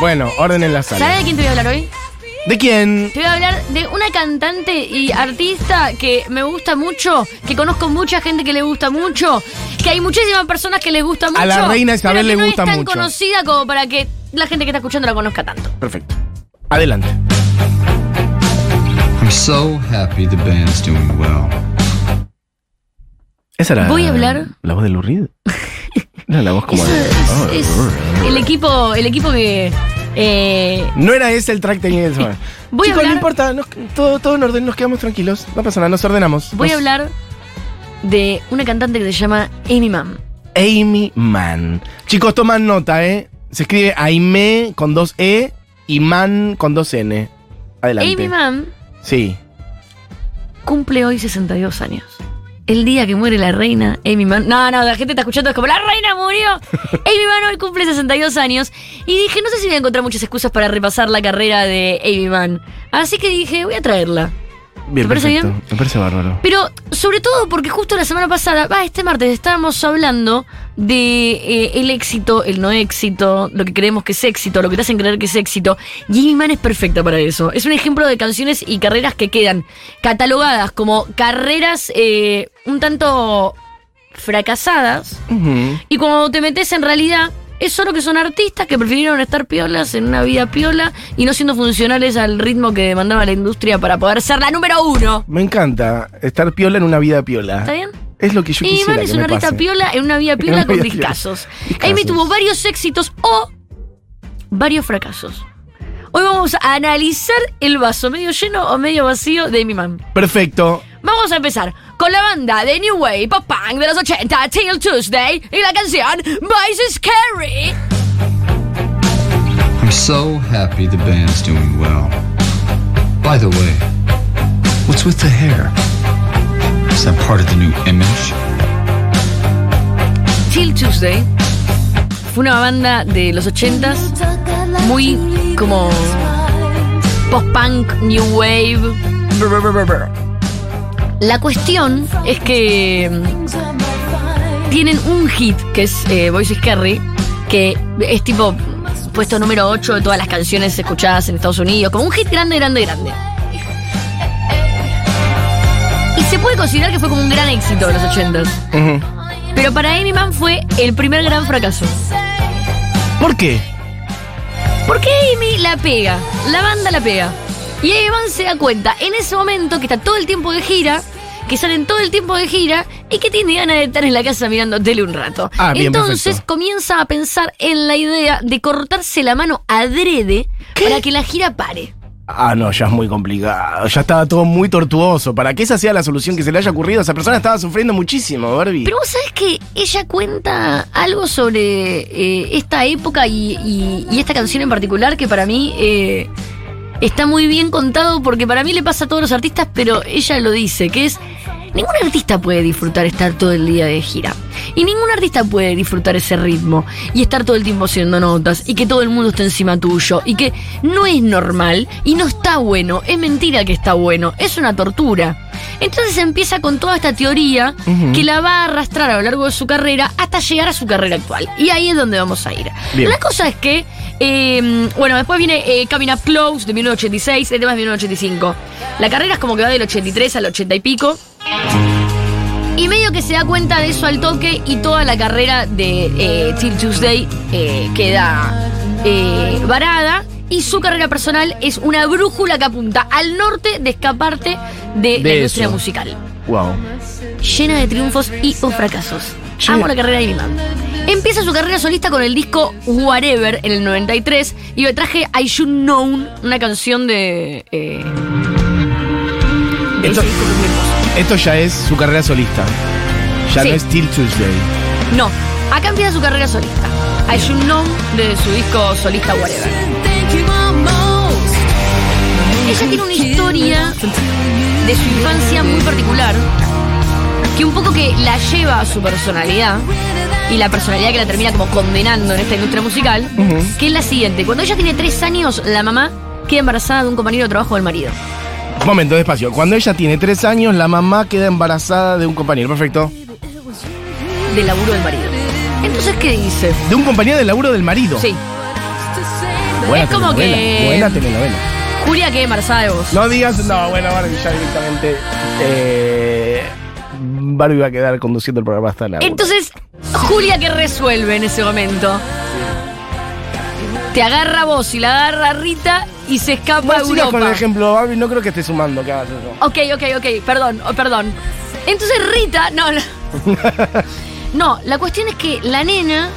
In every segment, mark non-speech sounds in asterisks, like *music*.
Bueno, orden en la ¿Sabes sala. de quién te voy a hablar hoy? ¿De quién? Te voy a hablar de una cantante y artista que me gusta mucho, que conozco mucha gente que le gusta mucho, que hay muchísimas personas que les gusta mucho. A la reina Isabel pero que le no gusta es tan mucho. conocida como para que la gente que está escuchando la conozca tanto. Perfecto. Adelante. I'm so happy the band's doing well. ¿Esa era Voy a hablar- la voz de Lou Reed? *laughs* Era la voz como Eso de... es, es el equipo, el equipo que eh, No era ese el track técnico del semana. *laughs* Voy a Chicos, no importa, nos- todo, todo en orden, nos quedamos tranquilos. No pasa nada, nos ordenamos. voy a hablar de una cantante que se llama Amy Mann. Amy Mann. Chicos, toman nota, ¿eh? Se escribe Aime con dos E y Man con dos N. Adelante. Amy Mann Sí. cumple hoy 62 años. El día que muere la reina, Amy Mann. No, no, la gente está escuchando, es como la reina murió. *laughs* Amy Mann hoy cumple 62 años. Y dije, no sé si voy a encontrar muchas excusas para repasar la carrera de Amy Mann. Así que dije, voy a traerla. Bien, ¿Te parece perfecto. bien? Me parece bárbaro. Pero sobre todo porque justo la semana pasada, va, este martes, estábamos hablando de eh, el éxito, el no éxito, lo que creemos que es éxito, lo que te hacen creer que es éxito. Y Amy Mann es perfecta para eso. Es un ejemplo de canciones y carreras que quedan catalogadas como carreras eh, un tanto fracasadas. Y cuando te metes en realidad, es solo que son artistas que prefirieron estar piolas en una vida piola y no siendo funcionales al ritmo que demandaba la industria para poder ser la número uno. Me encanta estar piola en una vida piola. ¿Está bien? Es lo que yo Y quisiera Iván es que una artista piola en una vida piola con. Discazos. Amy *laughs* tuvo varios éxitos o varios fracasos. Hoy vamos a analizar el vaso medio lleno o medio vacío de Amy Mann. Perfecto. Vamos a empezar con la banda de New Wave Pop Punk de los 80, Till Tuesday, y la canción Boys is Scary. I'm so happy the band's doing well. By the way, what's with the hair? Is that part of the new image? Till Tuesday fue una banda de los 80s muy como post-punk, new wave. brr, brr, brr. La cuestión es que mm, tienen un hit que es eh, Voices Carry, que es tipo puesto número 8 de todas las canciones escuchadas en Estados Unidos, como un hit grande, grande, grande. Y se puede considerar que fue como un gran éxito de los 80s. Ujú. Pero para Amy Mann fue el primer gran fracaso. ¿Por qué? Porque Amy la pega, la banda la pega. Y Amy Mann se da cuenta en ese momento que está todo el tiempo de gira, que salen todo el tiempo de gira y que tiene ganas de estar en la casa mirando tele un rato. Ah, bien, Entonces perfecto. comienza a pensar en la idea de cortarse la mano adrede para que la gira pare. Ah, no, ya es muy complicado. Ya estaba todo muy tortuoso. Para que esa sea la solución que se le haya ocurrido, esa persona estaba sufriendo muchísimo, Barbie. Pero vos sabés que ella cuenta algo sobre eh, esta época y, y- y esta canción en particular que para mí eh, está muy bien contado porque para mí le pasa a todos los artistas, pero ella lo dice, que es, ningún artista puede disfrutar estar todo el día de gira. Y ningún artista puede disfrutar ese ritmo y estar todo el tiempo haciendo notas y que todo el mundo esté encima tuyo y que no es normal y no está bueno, es mentira que está bueno, es una tortura. Entonces empieza con toda esta teoría que la va a arrastrar a lo largo de su carrera hasta llegar a su carrera actual. Y ahí es donde vamos a ir. Bien. La cosa es que, eh, bueno, después viene eh, Coming Up Close de 1986, el tema es de 1985. La carrera es como que va del 83 al 80 y pico. Y medio que se da cuenta de eso al toque y toda la carrera de eh, Till Tuesday eh, queda eh, varada. Y su carrera personal es una brújula que apunta al norte de escaparte de, la industria eso. musical Wow. llena de triunfos y o fracasos. Amo la carrera de Amy Mann. Empieza su carrera solista con el disco Whatever en el 93 y me traje I Should Known, una canción de... eh, de Esto- ya es su carrera solista. Ya Sí. no es Till Tuesday. No, acá empieza su carrera solista. I Should Known de su disco solista Whatever. Ella tiene una historia de su infancia muy particular que un poco que la lleva a su personalidad y la personalidad que la termina como condenando en esta industria musical, que es la siguiente. Cuando ella tiene tres años, la mamá queda embarazada de un compañero de trabajo del marido. Momento, despacio. Cuando ella tiene tres años, la mamá queda embarazada de un compañero. Perfecto. Del laburo del marido. Entonces, ¿qué dice? De un compañero del laburo del marido. Sí. Buena es como que. Buena telenovela. Julia que embarazada de vos. No digas, no, bueno, Barbie ya directamente. Eh, Barbie va a quedar conduciendo el programa hasta la. una. Entonces, Julia que resuelve en ese momento. Te agarra vos y la agarra Rita y se escapa No a sigas con el Europa. ejemplo, Barbie, no creo que esté sumando que hagas eso. Ok, ok, ok, perdón, oh, perdón. Entonces Rita, no, no. *laughs* No, la cuestión es que la nena,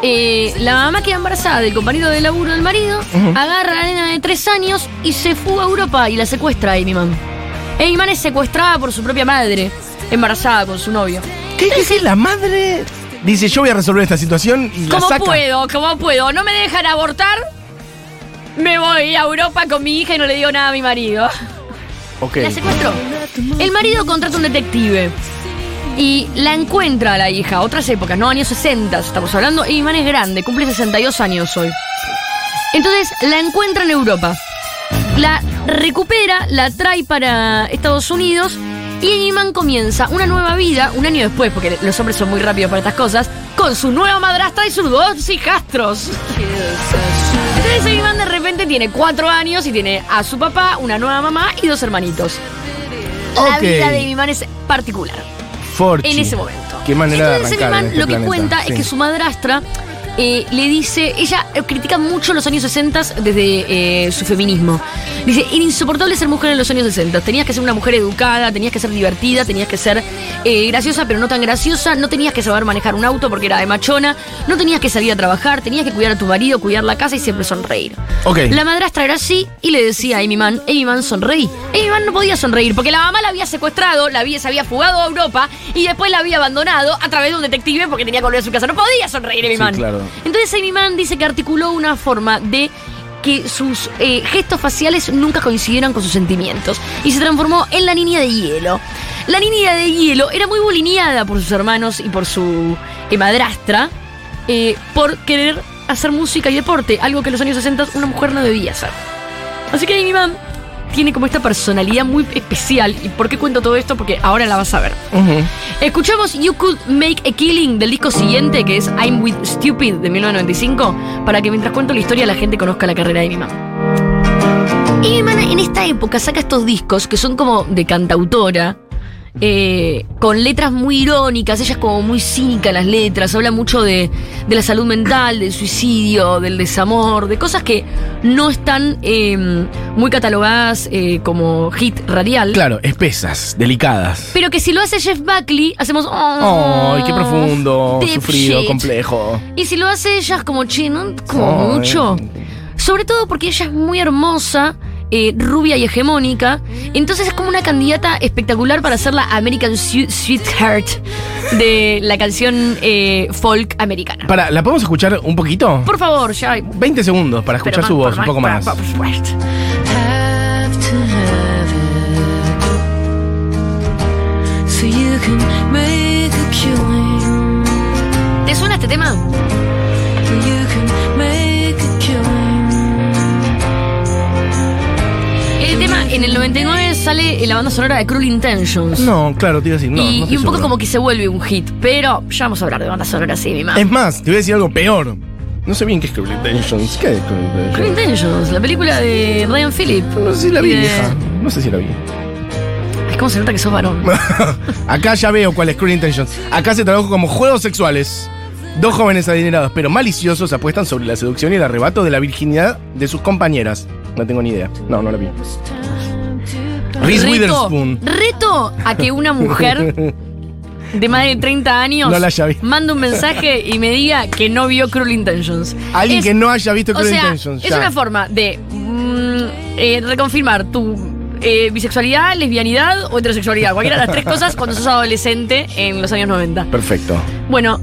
eh, la mamá queda embarazada del compañero de laburo del marido, agarra a la nena de tres años y se fuga a Europa y la secuestra a Amy Mann. Amy Mann es secuestrada por su propia madre, embarazada con su novio. ¿Qué es que la madre? Dice, yo voy a resolver esta situación y la ¿Cómo saca. puedo? ¿Cómo puedo? ¿No me dejan abortar? Me voy a Europa con mi hija y no le digo nada a mi marido. Ok. La secuestró. El marido contrata un detective y la encuentra a la hija. Otras épocas, ¿no? Años 60, estamos hablando. Y Man es grande, cumple 62 años hoy. Entonces la encuentra en Europa. La recupera, la trae para Estados Unidos y Iman comienza una nueva vida, un año después, porque los hombres son muy rápidos para estas cosas, con su nueva madrastra y sus dos hijastros. Entonces Iman de repente tiene cuatro años y tiene a su papá, una nueva mamá y dos hermanitos. La vida de Iman es particular Forchi. en ese momento. Qué manera Entonces de en este lo que planeta. cuenta Sí. es que su madrastra eh, le dice, ella eh, critica mucho los años 60 desde eh, su feminismo. Dice, era insoportable ser mujer en los años 60. Tenías que ser una mujer educada, tenías que ser divertida, tenías que ser eh, graciosa, pero no tan graciosa. No tenías que saber manejar un auto porque era de machona. No tenías que salir a trabajar, tenías que cuidar a tu marido, cuidar la casa y siempre sonreír. Ok. La madrastra era así y le decía a Amy Mann, Amy Mann sonreí. Amy Mann no podía sonreír porque la mamá la había secuestrado, la había, se había fugado a Europa y después la había abandonado a través de un detective porque tenía que volver a su casa. No podía sonreír Amy Sí, Mann. claro. Entonces Amy Mann dice que articuló una forma de que sus eh, gestos faciales nunca coincidieran con sus sentimientos y se transformó en la niña de hielo. La niña de hielo era muy bulineada por sus hermanos y por su eh, madrastra eh, por querer hacer música y deporte, algo que en los años 60 una mujer no debía hacer. Así que Amy Mann tiene como esta personalidad muy especial. ¿Y por qué cuento todo esto? Porque ahora la vas a ver. Escuchamos You Could Make a Killing del disco siguiente, que es I'm With Stupid de 1995, para que mientras cuento la historia la gente conozca la carrera de Amy Mann. Amy Mann en esta época saca estos discos que son como de cantautora, eh, con letras muy irónicas, ella es como muy cínica en las letras, habla mucho de, de la salud mental, del suicidio, del desamor, de cosas que no están eh, muy catalogadas eh, como hit radial. Claro, espesas, delicadas. Pero que si lo hace Jeff Buckley, hacemos. Oh, Ay, qué profundo, sufrido, shit". complejo. Y si lo hace ella es como, che, ¿no? Como mucho. Sobre todo porque ella es muy hermosa, eh, rubia y hegemónica. Entonces es como una candidata espectacular para ser la American Sweetheart de la canción eh, folk americana. Para, ¿la podemos escuchar un poquito? Por favor, ya. 20 segundos para escuchar su voz, un poco más. Killing. ¿Te suena este tema? En el 99 sale la banda sonora de Cruel Intentions. No, claro, te iba a decir, no. y, no y un poco seguro. como que se vuelve un hit. Pero ya vamos a hablar de banda sonora así, mi mamá. Es más, te voy a decir algo peor. No sé bien qué es Cruel Intentions. ¿Qué es Cruel Cruel Intentions? Intentions, la película de Ryan Phillip. No sé si la vi, de-. No sé si la vi. Ay, ¿Cómo se nota que sos varón? *laughs* Acá ya veo cuál es Cruel Intentions. Acá se tradujo como juegos sexuales. Dos jóvenes adinerados pero maliciosos apuestan sobre la seducción y el arrebato de la virginidad de sus compañeras. No tengo ni idea. No, no la vi. Reese reto, Witherspoon. reto a que una mujer de más de 30 años No la haya visto. mande un mensaje y me diga que no vio Cruel Intentions. Alguien Es- que no haya visto O Cruel sea, Intentions. es ya. una forma de mm, eh, reconfirmar tu eh, bisexualidad, lesbianidad o heterosexualidad. Cualquiera de las tres cosas cuando sos adolescente en los años 90. Perfecto. Bueno,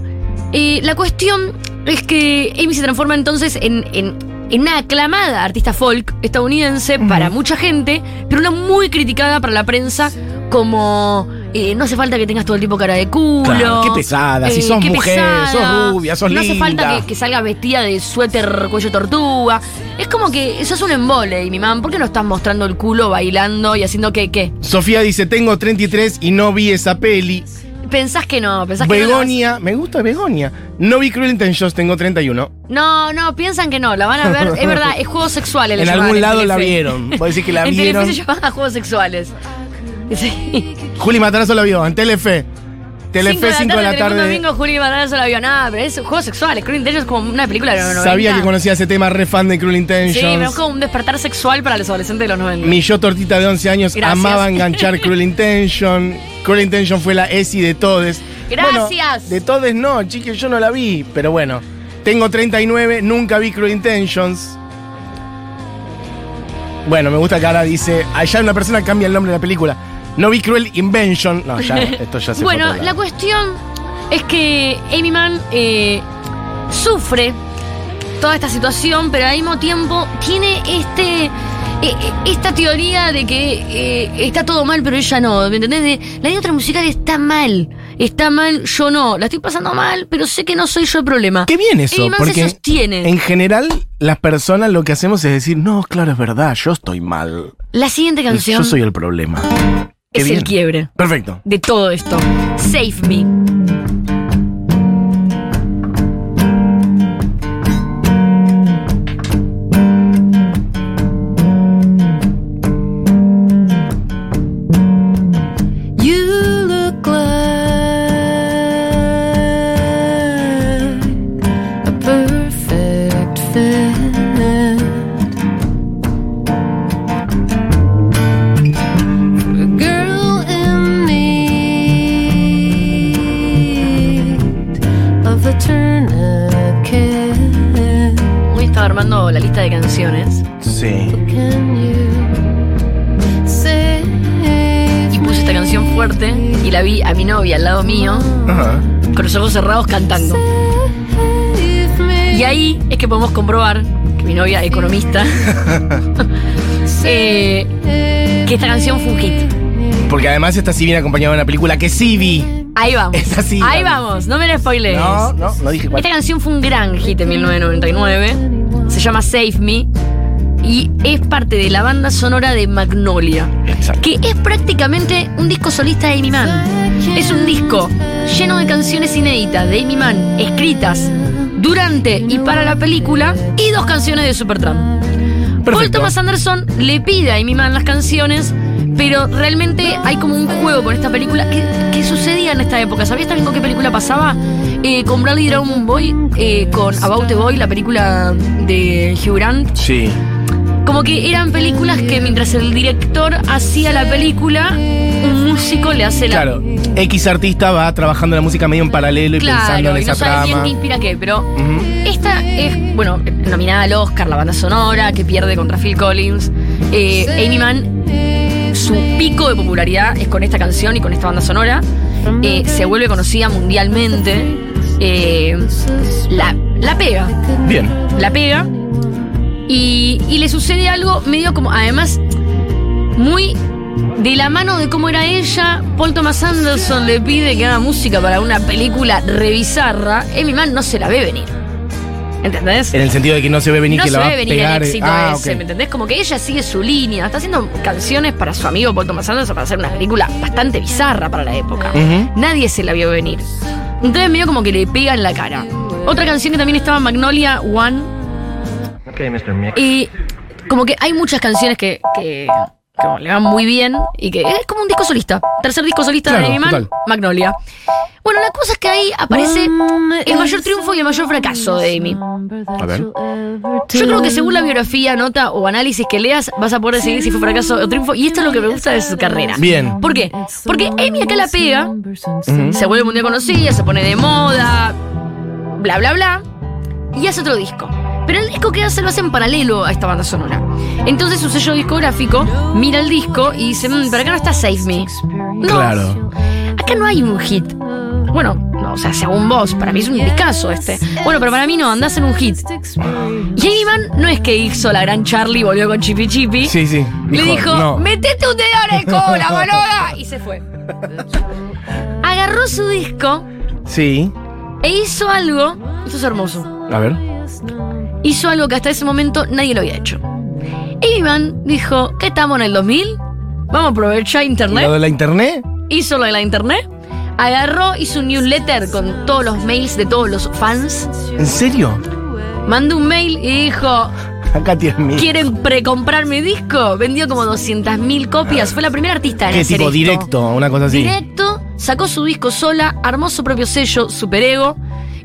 eh, la cuestión es que Amy se transforma entonces en, en- en una aclamada artista folk estadounidense para mucha gente, pero una muy criticada para la prensa como eh, no hace falta que tengas todo el tiempo cara de culo. Eh, Claro, qué pesada, si sos qué mujer, sos rubia, sos No hace linda. falta que, que salga vestida de suéter cuello tortuga. Es como que sos un embole, y mi mamá, ¿por qué no estás mostrando el culo bailando y haciendo qué, qué? Sofía dice, tengo 33 y no vi esa peli. Pensás que no, pensás que no. Begonia, me gusta Begonia. No vi Cruel Intentions, tengo 31. No, no, piensan que no, la van a ver. Es verdad, es juegos sexuales. *laughs* le En algún lado la vieron. Vos decís que la *laughs* en vieron. Telefe se llamaban juegos sexuales. Sí. Juli Matarazo la vio, en Telefe. Telefe 5 de la tarde. Domingo, Juli la vio. Nada, pero es juegos sexuales. Cruel Intentions es como una película de los 90. Sabía que conocía ese tema, re fan de Cruel Intentions. Sí, pero es como un despertar sexual para los adolescentes de los 90. Mi yo tortita de 11 años Gracias. amaba *laughs* enganchar Cruel Intention. Cruel Intention fue la ESI de todes. Gracias. Bueno, de todes no, chiques, yo no la vi, pero bueno. Tengo 39, nunca vi Cruel Intentions. Bueno, me gusta que ahora dice, allá una persona cambia el nombre de la película. No vi Cruel Invention. No, ya, *laughs* esto ya se Bueno, la cuestión es que Amy Mann eh, sufre toda esta situación, pero al mismo tiempo tiene este. eh, eh, esta teoría de que eh, está todo mal, pero ella no, ¿me entendés? De, la industria musical está mal, está mal, yo no, la estoy pasando mal, pero sé que no soy yo el problema. Qué bien eso, Mann se porque sostiene. en general las personas lo que hacemos es decir, no, claro, es verdad, yo estoy mal. La siguiente canción Yo soy el problema. Qué es bien. el quiebre Perfecto. de todo esto. Save Me. Comprobar que mi novia, economista, *laughs* eh, que esta canción fue un hit. Porque además esta sí viene acompañada de una película que sí vi. Ahí vamos. *laughs* Esta sí, Ahí vamos. vamos, no me la spoilees. No, no, no dije cuál. Esta canción fue un gran hit en 1999. Se llama Save Me. Y es parte de la banda sonora de Magnolia. Exacto. Que es prácticamente un disco solista de Amy Mann. Es un disco lleno de canciones inéditas de Amy Mann, escritas durante y para la película, y dos canciones de Supertramp. Paul. Thomas Anderson le pide a Amy Mann las canciones, pero realmente hay como un juego con esta película que, que sucedía en esta época. ¿Sabías también con qué película pasaba? Eh, con Bradley Brown Boy, eh, con About the Boy, la película de Hugh Grant. Sí. Como que eran películas que mientras el director hacía la película, un músico le hace la. Claro. X artista va trabajando la música medio en paralelo y pensando en y esa no bien trama. qué inspira qué, pero esta es, bueno, nominada al Oscar, la banda sonora, que pierde contra Phil Collins. Eh, Amy Mann, su pico de popularidad es con esta canción y con esta banda sonora. Eh, se vuelve conocida mundialmente. Eh, la, la pega, Bien. la pega. Y, y le sucede algo medio como, además, muy de la mano de cómo era ella. Paul Thomas Anderson le pide que haga música para una película revisarra. Amy Mann no se la ve venir. ¿Entendés? En el sentido de que no se ve venir no que se la va ve a venir pegar. el éxito ah, ese, ok. ¿me entendés? Como que ella sigue su línea. Está haciendo canciones para su amigo Paul Thomas Anderson para hacer una película bastante bizarra para la época. Nadie se la vio venir. Entonces medio como que le pega en la cara. Otra canción que también estaba Magnolia One. Y como que hay muchas canciones que, que, que como le van muy bien y que es como un disco solista. Tercer disco solista Claro, de Amy Mann, total. Magnolia. Bueno, la cosa es que ahí aparece el mayor triunfo y el mayor fracaso de Amy. A ver. Yo creo que según la biografía, nota o análisis que leas, vas a poder decidir si fue fracaso o triunfo. Y esto es lo que me gusta de su carrera. Bien. ¿Por qué? Porque Amy acá la pega, se vuelve mundial conocida, se pone de moda, bla, bla, bla, y hace otro disco. Pero el disco que hace lo hace en paralelo a esta banda sonora. Entonces su sello discográfico mira el disco y dice, "Mm, pero acá no está Save Me. No, Claro. acá no hay un hit. Bueno, no, o sea, según vos, para mí es un discazo este. Bueno, pero para mí no, andás en un hit. Y Mann no es que hizo la gran Charlie y volvió con Chipi Chipi. Sí, sí. Le dijo, no. metete un dedo en el cola, *laughs* boluda. Y se fue. Agarró su disco Sí. e hizo algo. Esto es hermoso. A ver. Hizo algo que hasta ese momento nadie lo había hecho. Mann dijo, ¿qué estamos en el 2000? Vamos a aprovechar internet. ¿Lo de la internet? Hizo lo de la internet. agarró, hizo un newsletter con todos los mails de todos los fans. ¿En serio? Mandó un mail y dijo, Acá. ¿quieren precomprar mi disco? Vendió como 200.000 copias. Fue la primera artista en ¿Qué hacer tipo? esto. Directo, una cosa así. Directo, sacó su disco sola, armó su propio sello, Superego,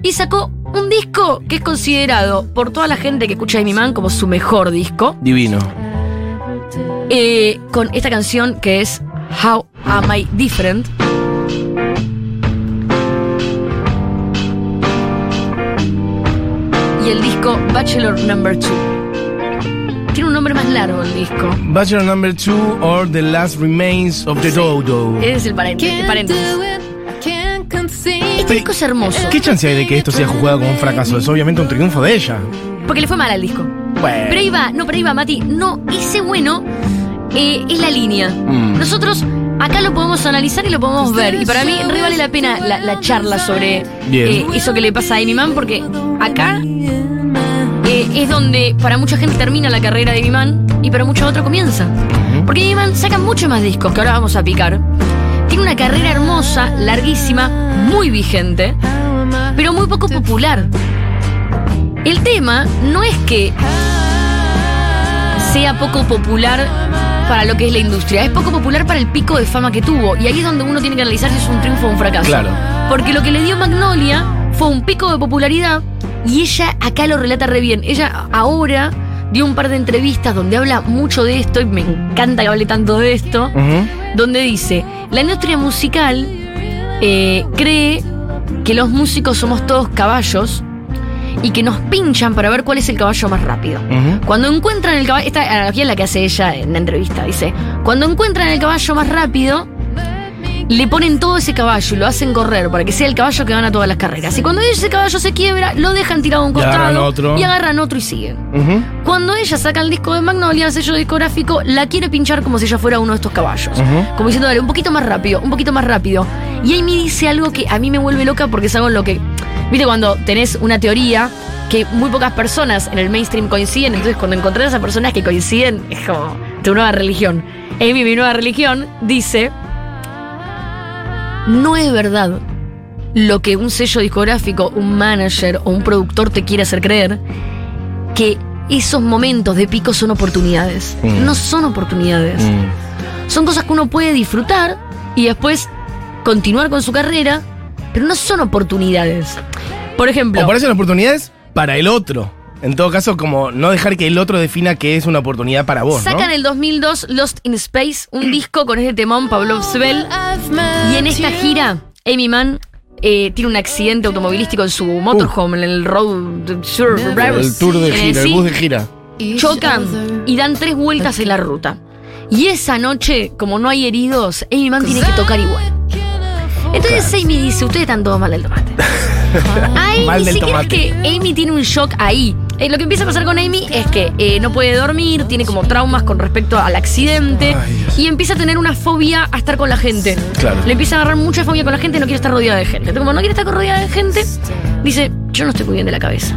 y sacó un disco que es considerado por toda la gente que escucha a Amy Man como su mejor disco, Divino. eh, con esta canción que es How Am I Different. Y el disco Bachelor Number 2. Tiene un nombre más largo el disco. Bachelor number two or The Last Remains of the Dodo. Ese es el paréntesis. Paréntesis. Este disco es hermoso. ¿Qué chance hay de que esto sea jugado como un fracaso? Es obviamente un triunfo de ella. Porque le fue mal al disco. Bueno. Pero ahí va, no, pero ahí va, Mati. No, ese bueno eh, es la línea. Mm. Nosotros acá lo podemos analizar y lo podemos ver. Y para mí re vale la pena la, la charla sobre eh, eso que le pasa a Amy Man, porque acá eh, es donde para mucha gente termina la carrera de Amy Man y para muchos otros comienza. Porque Amy Man saca muchos más discos que ahora vamos a picar. Tiene una carrera hermosa, larguísima, muy vigente, pero muy poco popular. El tema no es que sea poco popular para lo que es la industria, es poco popular para el pico de fama que tuvo. Y ahí es donde uno tiene que analizar si es un triunfo o un fracaso. Claro. Porque lo que le dio Magnolia fue un pico de popularidad y ella acá lo relata re bien. Ella ahora dio un par de entrevistas donde habla mucho de esto y me encanta que hable tanto de esto. Donde dice, la industria musical eh, cree que los músicos somos todos caballos y que nos pinchan para ver cuál es el caballo más rápido. Cuando encuentran el caballo, esta analogía es la que hace ella en la entrevista, dice, cuando encuentran el caballo más rápido, le ponen todo ese caballo y lo hacen correr para que sea el caballo que gana todas las carreras. Y cuando ese caballo se quiebra, lo dejan tirado a un Y agarran costado otro. y agarran otro y siguen. Cuando ella saca el disco de Magnolia, el sello discográfico, la quiere pinchar como si ella fuera uno de estos caballos. Como diciendo, dale, un poquito más rápido, un poquito más rápido. Y Amy dice algo que a mí me vuelve loca porque es algo en lo que. Viste, cuando tenés una teoría que muy pocas personas en el mainstream coinciden, entonces cuando encontrás a esas personas que coinciden, es como tu nueva religión. Amy, mi nueva religión, dice. No es verdad lo que un sello discográfico, un manager o un productor te quiere hacer creer que esos momentos de pico son oportunidades. Mm. No son oportunidades. Mm. Son cosas que uno puede disfrutar y después continuar con su carrera, pero no son oportunidades. Por ejemplo, O parecen oportunidades para el otro. En todo caso, como no dejar que el otro defina que es una oportunidad para vos, ¿no? sacan el 2002 Lost in Space, un *clears throat* disco con ese temón Pablo Svel. Y en esta gira, Amy Mann eh, tiene un accidente automovilístico en su motorhome, en el Road El tour de gira, el bus de gira. chocan y dan tres vueltas en la ruta. Y esa noche, como no hay heridos, Amy Mann tiene que tocar igual. Entonces Amy dice, ustedes están todos mal del tomate. *laughs* Ay, Mal ni del siquiera tomate. es que Amy tiene un shock ahí. Eh, lo que empieza a pasar con Amy es que eh, no puede dormir, tiene como traumas con respecto al accidente Ay, y empieza a tener una fobia a estar con la gente. Claro. Le empieza a agarrar mucha fobia con la gente, no quiere estar rodeada de gente. Entonces, como no quiere estar rodeada de gente, dice, yo no estoy muy bien de la cabeza.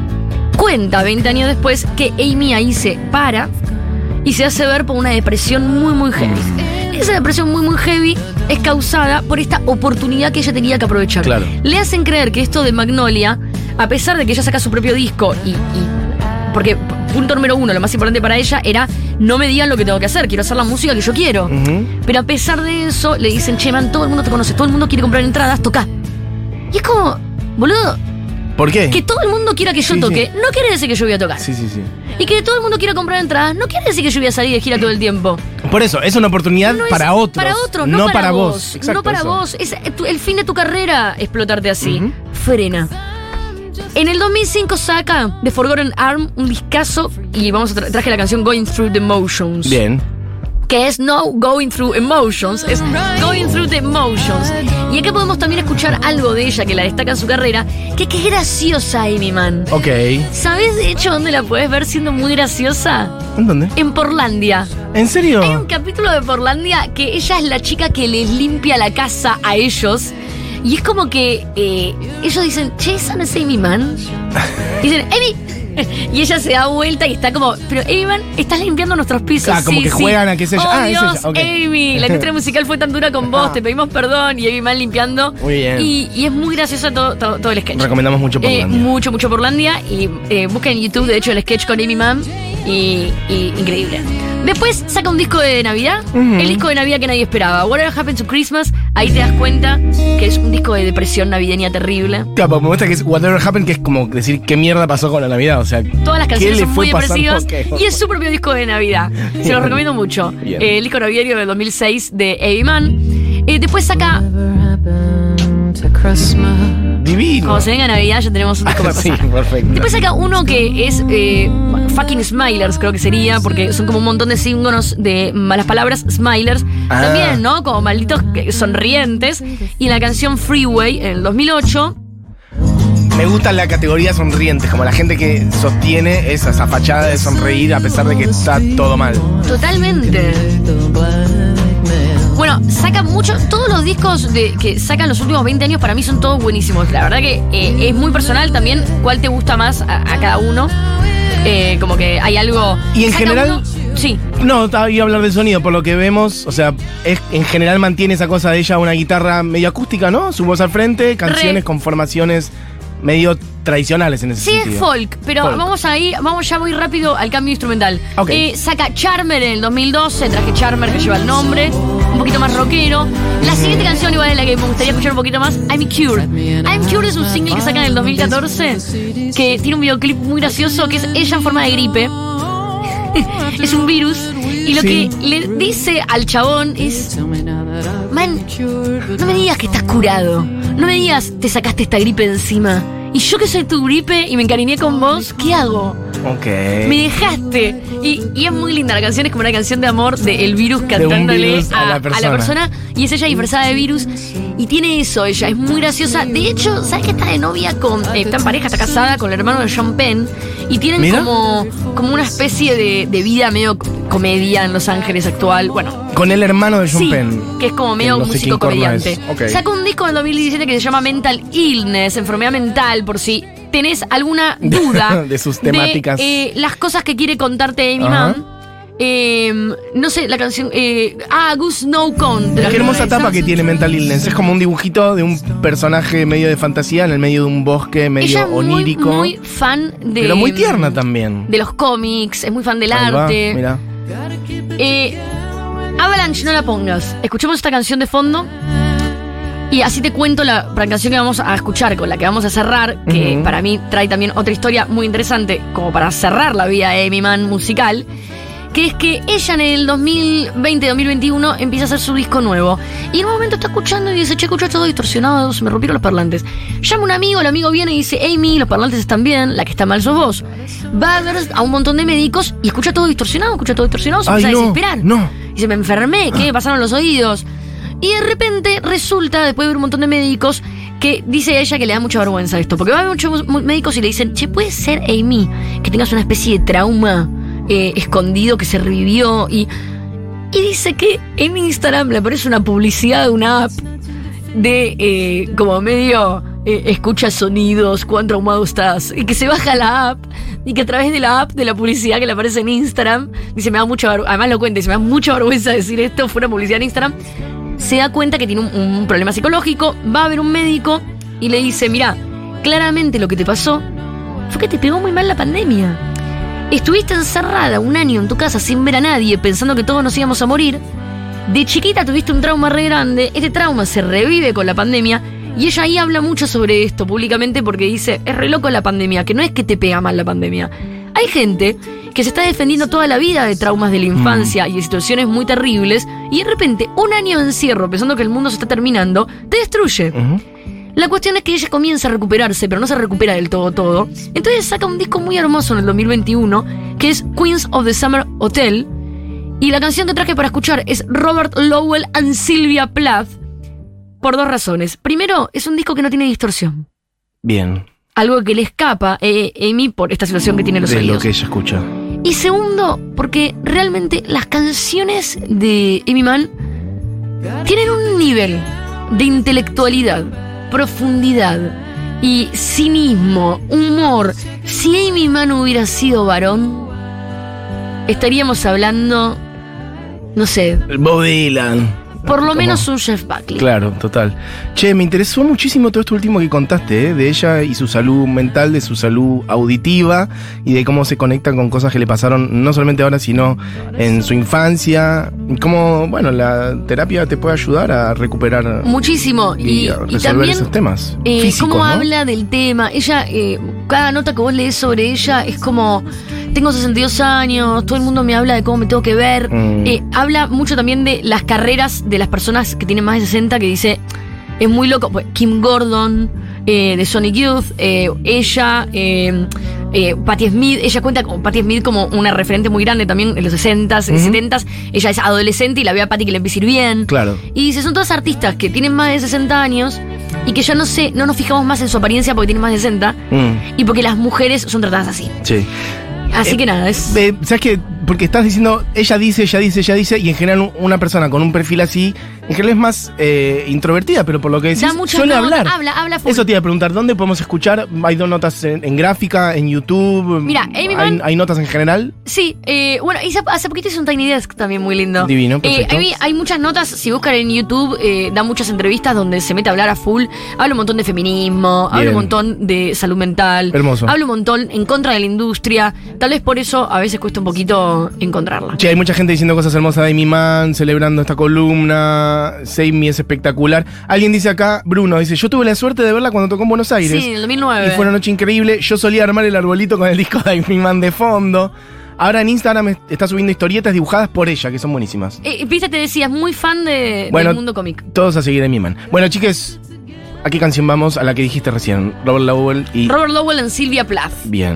Cuenta 20 años después que Amy ahí se para y se hace ver por una depresión muy, muy heavy. Esa depresión muy, muy heavy es causada por esta oportunidad que ella tenía que aprovechar. Claro. Le hacen creer que esto de Magnolia, a pesar de que ella saca su propio disco y. y- porque punto número uno, lo más importante para ella era no me digan lo que tengo que hacer, quiero hacer la música que yo quiero. Pero a pesar de eso, le dicen, che, man, todo el mundo te conoce, todo el mundo quiere comprar entradas, toca. Y es como, boludo, ¿Por qué? que todo el mundo quiera que yo Sí, toque, sí. no quiere decir que yo voy a tocar. Sí, sí, sí. Y que todo el mundo quiera comprar entradas, no quiere decir que yo voy a salir de gira todo el tiempo. Por eso, es una oportunidad No para otros. Para otros, no, para, vos. Exacto, no para eso. vos. Es tu- el fin de tu carrera explotarte así. Frena. En el 2005 saca The Forgotten Arm un discazo y vamos a tra- traje la canción Going Through the Motions. Bien. Que es no Going Through Emotions, es Going Through the Emotions. Y acá podemos también escuchar algo de ella que la destaca en su carrera, que que es graciosa Amy Man. Ok. ¿Sabes de hecho dónde la puedes ver siendo muy graciosa? ¿En dónde? En Portlandia. ¿En serio? Hay un capítulo de Portlandia que ella es la chica que les limpia la casa a ellos. Y es como que eh, ellos dicen, che, esa no es Amy Man. *laughs* Dicen, Amy, *laughs* y ella se da vuelta y está como, pero Amy Mann, estás limpiando nuestros pisos. Ah, como Sí, que sí. juegan a que es ella. Oh, Ah, es Dios, ella, ok. Amy, la industria *laughs* musical fue tan dura con vos, te pedimos perdón y Amy Mann limpiando. Muy bien. Y, y es muy gracioso todo, todo, todo el sketch. Recomendamos mucho por Eh, mucho, mucho Portlandia. Y eh, busquen en YouTube, de hecho, el sketch con Amy Mann. Y, y increíble. Después saca un disco de Navidad. El disco de Navidad que nadie esperaba. Whatever Happened to Christmas. Ahí te das cuenta que es un disco de depresión navideña terrible. Claro, porque me gusta que es Whatever Happened, que es como decir qué mierda pasó con la Navidad. O sea, Todas las ¿qué canciones son muy depresivas. Y es su propio disco de Navidad. Se los recomiendo mucho. Eh, el disco navideño del 2006 de Amy Mann. Eh, después saca, happened to Christmas. Divino. cuando se venga Navidad, ya tenemos un disco para *laughs* sí, pasar. perfecto. Después saca uno que es eh, fucking Smilers, creo que sería, porque son como un montón de símbolos de malas palabras, Smilers. Ah. También, ¿no? Como malditos sonrientes. Y la canción Freeway, en el 2008. Me gusta la categoría sonrientes, como la gente que sostiene esa, esa fachada de sonreír a pesar de que está todo mal. Totalmente. Bueno, saca mucho. Todos los discos de, que sacan los últimos 20 años para mí son todos buenísimos. La verdad que eh, es muy personal también cuál te gusta más a, a cada uno. Eh, como que hay algo. Y en general- uno- sí. No, estaba- iba a hablar del sonido, por lo que vemos, o sea, es, en general mantiene esa cosa de ella, una guitarra medio acústica, ¿no? Su voz al frente, canciones Re. con formaciones medio tradicionales en ese Sí, es sentido. folk, pero Folk. vamos a ir, vamos ya muy rápido al cambio instrumental. Eh, saca Charmer en el 2012, traje Charmer que lleva el nombre, un poquito más rockero. La siguiente canción, igual es la que me gustaría escuchar un poquito más, I'm Cured. I'm Cured es un single que saca en el 2014, que tiene un videoclip muy gracioso, que es ella en forma de gripe. *laughs* es un virus. Y lo Sí. que le dice al chabón es, man, no me digas que estás curado. No me digas, te sacaste esta gripe encima. Y yo que soy tu gripe y me encariñé con vos, ¿qué hago? Ok. Me dejaste. Y, y es muy linda la canción, es como una canción de amor de el virus cantándole virus a la persona. persona. Y es ella disfrazada de virus. Y tiene eso, ella es muy graciosa. De hecho, ¿sabes que está de novia con. eh, está en pareja, está casada con el hermano de Sean Penn. Y tienen Mira. como, como una especie de, de vida medio comedia en Los Ángeles actual. Bueno, Con el hermano de John sí, Penn. que es como medio no músico comediante. es. Ok. Sacó un disco en el 2017 que se llama Mental Illness, enfermedad mental, por si tenés alguna duda *laughs* De sus temáticas. eh, las cosas que quiere contarte Amy. Mann. Eh, no sé, la canción. eh, ah, Goose No Con. Qué hermosa tapa que tiene Mental Illness. Es como un dibujito de un personaje medio de fantasía en el medio de un bosque medio Ella es muy, onírico. muy fan de. pero muy tierna también. De los cómics, es muy fan del Ahí va, arte. mirá. Eh, Avalanche, no la pongas. Escuchemos esta canción de fondo. Y así te cuento la, canción que vamos a escuchar, con la que vamos a cerrar, que para mí trae también otra historia muy interesante, como para cerrar la vida de Amy Mann musical, que es que ella en el 2020-2021 empieza a hacer su disco nuevo. Y en un momento está escuchando y dice, che, escucho todo distorsionado, se me rompieron los parlantes. Llama a un amigo, el amigo viene y dice, Amy, los parlantes están bien, la que está mal sos vos. Va a ver a un montón de médicos y escucha todo distorsionado, escucha todo distorsionado, se Ay, empieza a no, desesperar. no. Y se me enfermé, ¿qué? Me pasaron los oídos. Y de repente resulta, después de ver un montón de médicos, que dice ella que le da mucha vergüenza esto. Porque va a muchos mu- médicos y le dicen, che, puede ser Amy que tengas una especie de trauma eh, escondido que se revivió. Y, y dice que en Instagram le aparece una publicidad de una app de eh, como medio eh, escucha sonidos, cuán traumado estás, y que se baja la app, y que a través de la app de la publicidad que le aparece en Instagram, dice, me da mucha vergüenza, además lo cuenta, dice, me da mucha vergüenza decir esto, fue una publicidad en Instagram, se da cuenta que tiene un, problema psicológico, va a ver un médico y le dice, mira, claramente lo que te pasó fue que te pegó muy mal la pandemia. Estuviste encerrada un año en tu casa sin ver a nadie, pensando que todos nos íbamos a morir. De chiquita tuviste un trauma re grande, este trauma se revive con la pandemia y ella ahí habla mucho sobre esto públicamente porque dice, es re loco la pandemia, que no es que te pega mal la pandemia. Hay gente que se está defendiendo toda la vida de traumas de la infancia y de situaciones muy terribles y de repente un año de encierro pensando que el mundo se está terminando, te destruye. La cuestión es que ella comienza a recuperarse, pero no se recupera del todo todo. Entonces saca un disco muy hermoso en el 2021, que es Queens of the Summer Hotel. Y la canción que traje para escuchar es Robert Lowell and Sylvia Plath, por dos razones. Primero, es un disco que no tiene distorsión. Bien. Algo que le escapa a Amy por esta situación que tiene en los de lo que ella escucha. Y segundo, porque realmente las canciones de Amy tienen un nivel de intelectualidad, profundidad y cinismo, humor. Si Amy Mann hubiera sido varón, estaríamos hablando, no sé, Bob Dylan. Por lo Como- menos un Jeff Buckley. Claro, total. Che, me interesó muchísimo todo esto último que contaste, ¿eh? de ella y su salud mental, de su salud auditiva y de cómo se conectan con cosas que le pasaron no solamente ahora, sino en su infancia. Cómo, bueno, la terapia te puede ayudar a recuperar Muchísimo. y, Y, a y resolver también esos temas. eh, físicos, cómo ¿no? habla del tema. Ella, eh, cada nota que vos lees sobre ella es como, tengo 62 años, todo el mundo me habla de cómo me tengo que ver. Mm. Eh, habla mucho también de las carreras de las personas que tienen más de 60, que dice, es muy loco. Pues, Kim Gordon, eh, de Sonic Youth, eh, ella, eh, Patti Smith, ella cuenta con Patti Smith como una referente muy grande también en los 60s, Ujú. 70s. Ella es adolescente y la ve a Patti que le empieza a ir bien. Claro. Y dice, son todas artistas que tienen más de 60 años y que ya no sé, no nos fijamos más en su apariencia porque tienen más de 60 Mm, y porque las mujeres son tratadas así. sí. Así Eh, que nada, es... Eh, ¿Sabes qué? Porque estás diciendo, ella dice, ella dice, ella dice, y en general un- una persona con un perfil así, en general es más eh, introvertida, pero por lo que decís, Da suele hablar. habla, habla full. Eso te iba a preguntar, ¿dónde podemos escuchar? ¿Hay dos notas en, en gráfica, en YouTube? Mira, Amy ¿Hay, hay notas en general? Sí, eh, bueno, hace poquito hice un Tiny Desk también muy lindo. Divino, Eh, perfecto. hay, hay muchas notas, si buscan en YouTube, eh, da muchas entrevistas donde se mete a hablar a full. Habla un montón de feminismo, habla Bien. un montón de salud mental. Hermoso. Habla un montón en contra de la industria. Tal vez por eso a veces cuesta un poquito encontrarla. Che, hay mucha gente diciendo cosas hermosas de Amy Mann, celebrando esta columna. Save es espectacular. Alguien dice acá, Bruno, dice, yo tuve la suerte de verla cuando tocó en Buenos Aires. Sí, en el 2009. Y fue una noche increíble. Yo solía armar el arbolito con el disco de Amy Mann de fondo. Ahora en Instagram est- está subiendo historietas dibujadas por ella, que son buenísimas. Eh, Pisa te decía, es muy fan de, Bueno, del mundo cómic. Todos a seguir a Amy Mann. Bueno, chiques, ¿a qué canción vamos? A la que dijiste recién. Robert Lowell y... Robert Lowell en Sylvia Plath. Bien.